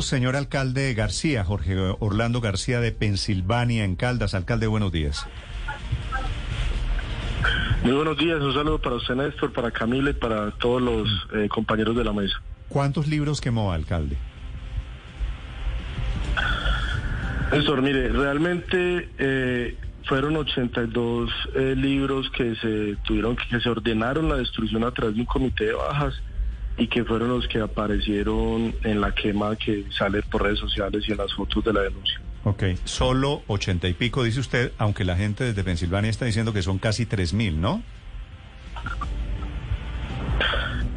Señor alcalde García, Jorge Orlando García de Pensilvania, en Caldas. Alcalde, buenos días. Muy buenos días, un saludo para usted, Néstor, para Camila y para todos los eh, compañeros de la mesa. ¿Cuántos libros quemó, alcalde? Néstor, mire, realmente eh, fueron 82 eh, libros que se tuvieron, que se ordenaron la destrucción a través de un comité de bajas y que fueron los que aparecieron en la quema que sale por redes sociales y en las fotos de la denuncia. Ok, solo ochenta y pico, dice usted, aunque la gente desde Pensilvania está diciendo que son casi tres mil, ¿no?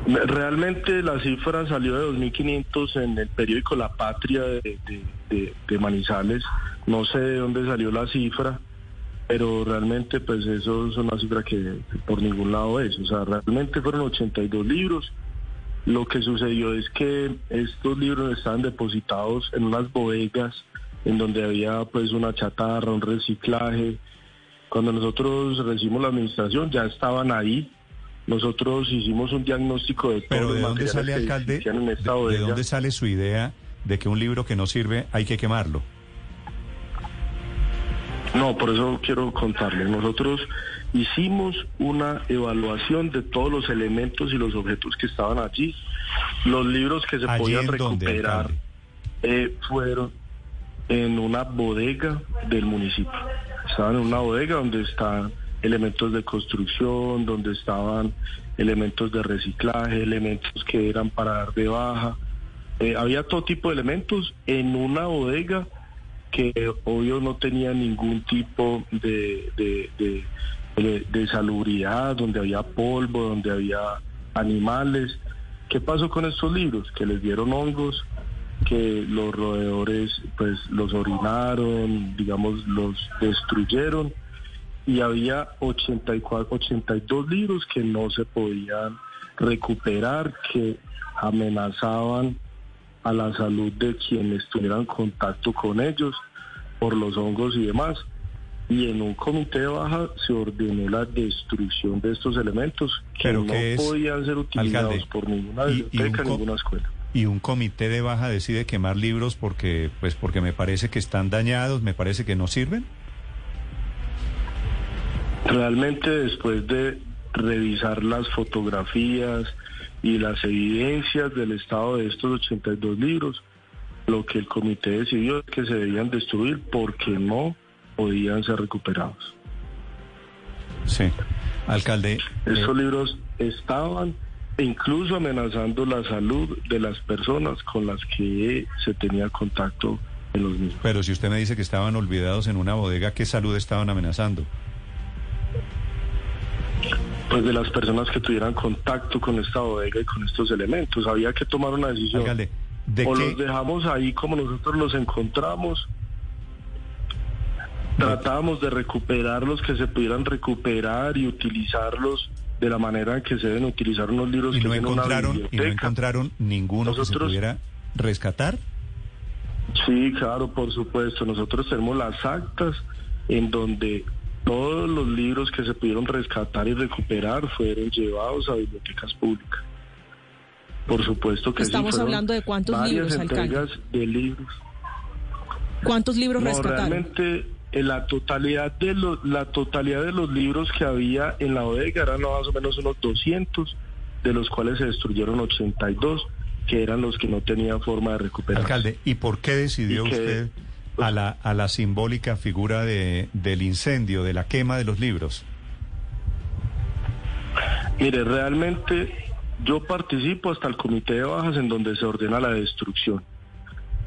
Realmente la cifra salió de 2.500 en el periódico La Patria de, de, Manizales. No sé de dónde salió la cifra, pero realmente pues eso es una cifra que por ningún lado es. O sea, realmente fueron 82 libros. Lo que sucedió es que estos libros estaban depositados en unas bodegas en donde había pues una chatarra, un reciclaje. Cuando nosotros recibimos la administración ya estaban ahí. Nosotros hicimos un diagnóstico de Pero ¿de dónde sale, alcalde? De, ¿De dónde sale su idea de que un libro que no sirve hay que quemarlo? No, por eso quiero contarle. Nosotros hicimos una evaluación de todos los elementos y los objetos que estaban allí. Los libros que se podían recuperar eh, fueron en una bodega del municipio. Estaban en una bodega donde están elementos de construcción, donde estaban elementos de reciclaje, elementos que eran para dar de baja. Eh, había todo tipo de elementos en una bodega que obvio no tenía ningún tipo de, de, salubridad, donde había polvo, donde había animales. ¿Qué pasó con estos libros? Que les dieron hongos, que los roedores pues los orinaron, digamos, los destruyeron y había 84, 82 libros que no se podían recuperar, que amenazaban a la salud de quienes tuvieran contacto con ellos por los hongos y demás. Y en un comité de baja se ordenó la destrucción de estos elementos que no podían ser utilizados por ninguna biblioteca, ninguna escuela y un comité de baja decide quemar libros porque pues porque me parece que están dañados, me parece que no sirven? Realmente después de revisar las fotografías y las evidencias del estado de estos 82 libros, lo que el comité decidió es que se debían destruir porque no podían ser recuperados. Sí, alcalde. Estos eh, libros estaban incluso amenazando la salud de las personas con las que se tenía contacto en los mismos. Pero si usted me dice que estaban olvidados en una bodega, ¿qué salud estaban amenazando? Pues de las personas que tuvieran contacto con esta bodega y con estos elementos. Había que tomar una decisión. o los dejamos ahí como nosotros los encontramos. Tratábamos de recuperar los que se pudieran recuperar y utilizarlos de la manera en que se deben utilizar unos libros ¿Y que no encontraron y no encontraron ninguno que se pudiera rescatar sí claro por supuesto nosotros tenemos las actas en donde todos los libros que se pudieron rescatar y recuperar fueron llevados a bibliotecas públicas. Por supuesto que estamos hablando de cuántos libros alcalde. de libros. Cuántos libros rescataron realmente la totalidad de los la totalidad de los libros que había en la bodega eran más o menos unos 200 de los cuales se destruyeron 82 que eran los que no tenían forma de recuperar. Alcalde, ¿y por qué decidió usted a la a la simbólica figura de del incendio, de la quema de los libros? Mire, realmente yo participo hasta el comité de bajas en donde se ordena la destrucción.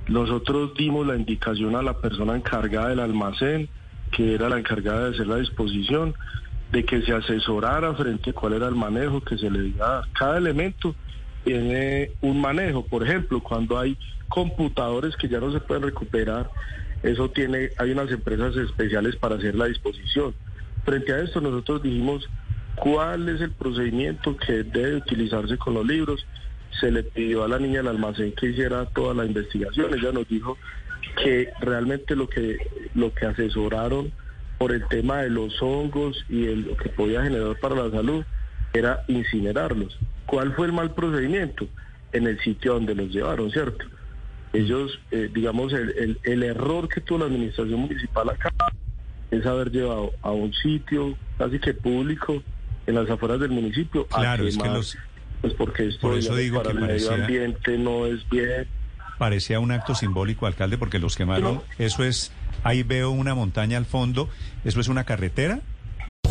Nosotros dimos la indicación a la persona encargada del almacén, que era la encargada de hacer la disposición, de que se asesorara frente a cuál era el manejo que se le diera. Cada elemento tiene un manejo. Por ejemplo, cuando hay computadores que ya no se pueden recuperar, eso tiene, hay unas empresas especiales para hacer la disposición. Frente a esto nosotros dijimos cuál es el procedimiento que debe utilizarse con los libros. Se le pidió a la niña del almacén que hiciera toda la investigación. Ella nos dijo que realmente lo que lo que asesoraron por el tema de los hongos y lo que podía generar para la salud era incinerarlos. ¿Cuál fue el mal procedimiento? En el sitio donde los llevaron, ¿cierto? Ellos, eh, digamos, el, el, error que tuvo la administración municipal acá es haber llevado a un sitio casi que público en las afueras del municipio claro, es que los, pues porque esto eso digo para que el parecía, medio ambiente no es bien. Parecía un acto simbólico, alcalde, porque los quemaron. Eso es, ahí veo una montaña al fondo. ¿Eso es una carretera?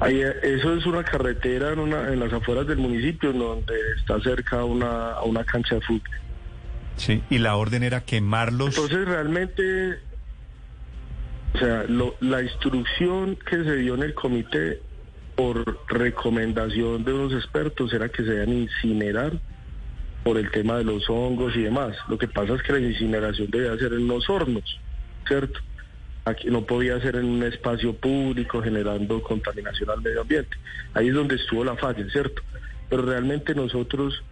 Ahí, eso es una carretera en, una, en las afueras del municipio donde está cerca a una, a una cancha de fútbol. Sí, y la orden era quemarlos. Entonces realmente, o sea, lo, la instrucción que se dio en el comité por recomendación de unos expertos era que se deben incinerar por el tema de los hongos y demás. Lo que pasa es que la incineración debe hacer en los hornos, ¿cierto? Aquí no podía ser en un espacio público generando contaminación al medio ambiente. Ahí es donde estuvo la falla, ¿cierto? Pero realmente nosotros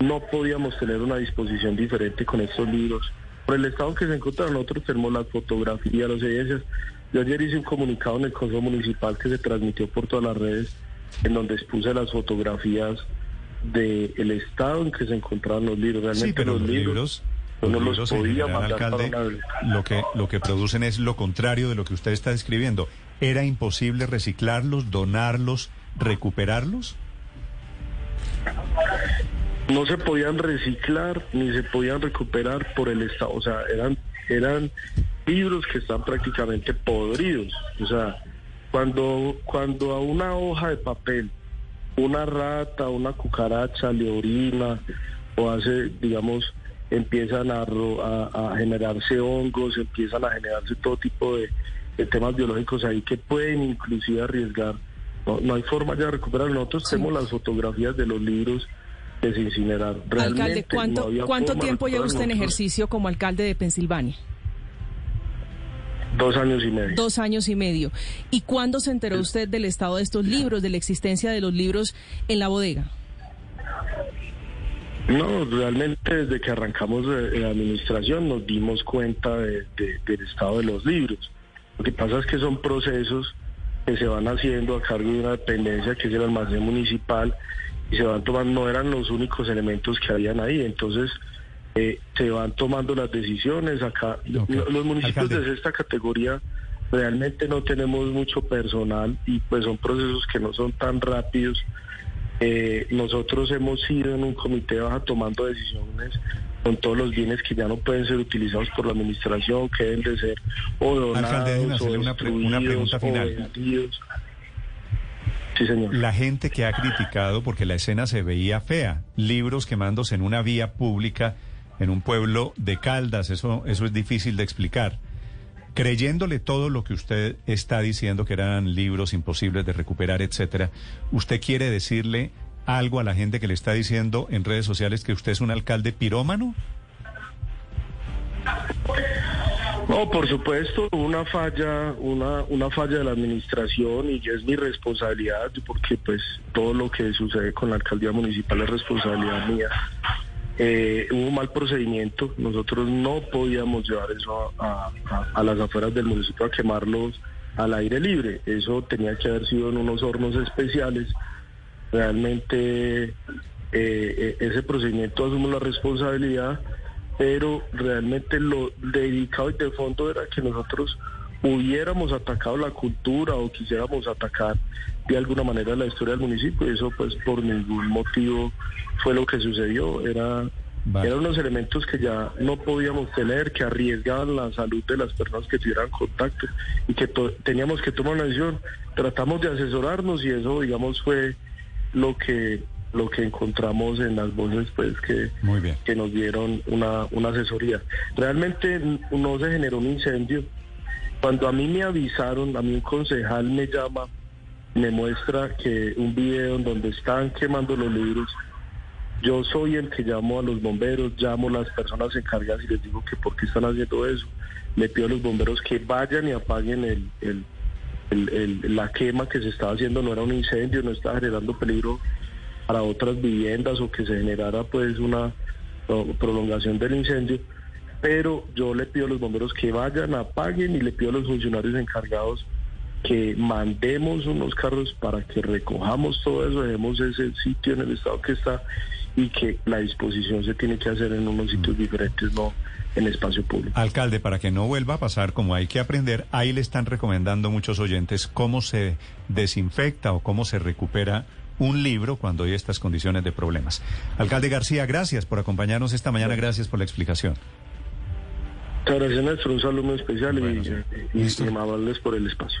no podíamos tener una disposición diferente con estos libros. Por el estado en que se encontraron, nosotros tenemos las fotografías, las evidencias. Yo ayer hice un comunicado en el Consejo Municipal que se transmitió por todas las redes, en donde expuse las fotografías del estado en que se encontraban los libros. Realmente sí, pero los, los libros, no los en podía general, mandar alcalde, para una... lo que lo que producen es lo contrario de lo que usted está describiendo. ¿Era imposible reciclarlos, donarlos, recuperarlos? no se podían reciclar ni se podían recuperar por el Estado. O sea, eran, eran libros que están prácticamente podridos. O sea, cuando, cuando a una hoja de papel una rata, una cucaracha le orina o hace, digamos, empiezan a, a, a generarse hongos, empiezan a generarse todo tipo de, de, temas biológicos ahí que pueden inclusive arriesgar. No, no hay forma ya de recuperar. Nosotros sí. tenemos las fotografías de los libros que se incineraron. Realmente alcalde, ¿cuánto, no ¿cuánto tiempo lleva usted en ejercicio como alcalde de Pensilvania? Dos años y medio. Dos años y medio. ¿Y cuándo se enteró usted del estado de estos libros, de la existencia de los libros en la bodega? No, realmente desde que arrancamos la administración nos dimos cuenta de, de, del estado de los libros. Lo que pasa es que son procesos que se van haciendo a cargo de una dependencia que es el almacén municipal y se van tomando, no eran los únicos elementos que habían ahí, entonces eh, se van tomando las decisiones acá. Okay. Los municipios Alcalde. de esta categoría realmente no tenemos mucho personal y pues son procesos que no son tan rápidos. Eh, nosotros hemos ido en un comité baja tomando decisiones con todos los bienes que ya no pueden ser utilizados por la administración, que deben de ser o donados Alcalde, o una, pre una pregunta final. Sí, señor. La gente que ha criticado, porque la escena se veía fea, libros quemándose en una vía pública en un pueblo de Caldas, eso, eso es difícil de explicar. Creyéndole todo lo que usted está diciendo, que eran libros imposibles de recuperar, etcétera, ¿usted quiere decirle algo a la gente que le está diciendo en redes sociales que usted es un alcalde pirómano? No, por supuesto, una falla, una, una falla de la administración y es mi responsabilidad porque pues todo lo que sucede con la alcaldía municipal es responsabilidad mía. Eh, hubo un mal procedimiento, nosotros no podíamos llevar eso a, las afueras del municipio a quemarlos al aire libre, eso tenía que haber sido en unos hornos especiales. Realmente eh, ese procedimiento asumo la responsabilidad pero realmente lo dedicado y de fondo era que nosotros hubiéramos atacado la cultura o quisiéramos atacar de alguna manera la historia del municipio. Eso pues por ningún motivo fue lo que sucedió. Era Eran unos elementos que ya no podíamos tener, que arriesgaban la salud de las personas que tuvieran contacto y que teníamos que tomar una decisión. Tratamos de asesorarnos y eso, digamos, fue lo que lo que encontramos en las voces pues que, que nos dieron una, una asesoría. Realmente no se generó un incendio. Cuando a mí me avisaron, a mí un concejal me llama, me muestra que un video en donde están quemando los libros, yo soy el que llamo a los bomberos, llamo a las personas encargadas y les digo que por qué están haciendo eso. Le pido a los bomberos que vayan y apaguen el, la quema que se estaba haciendo, no era un incendio, no estaba generando peligro para otras viviendas o que se generara pues una prolongación del incendio. Pero yo le pido a los bomberos que vayan, apaguen y le pido a los funcionarios encargados que mandemos unos carros para que recojamos todo eso, dejemos ese sitio en el estado que está y que la disposición se tiene que hacer en unos sitios diferentes, no en espacio público. Alcalde, para que no vuelva a pasar como hay que aprender, ahí le están recomendando muchos oyentes cómo se desinfecta o cómo se recupera un libro cuando hay estas condiciones de problemas. Alcalde García, gracias por acompañarnos esta mañana, gracias por la explicación. Muchas gracias, Néstor. Un saludo especial y, y, y amables por el espacio.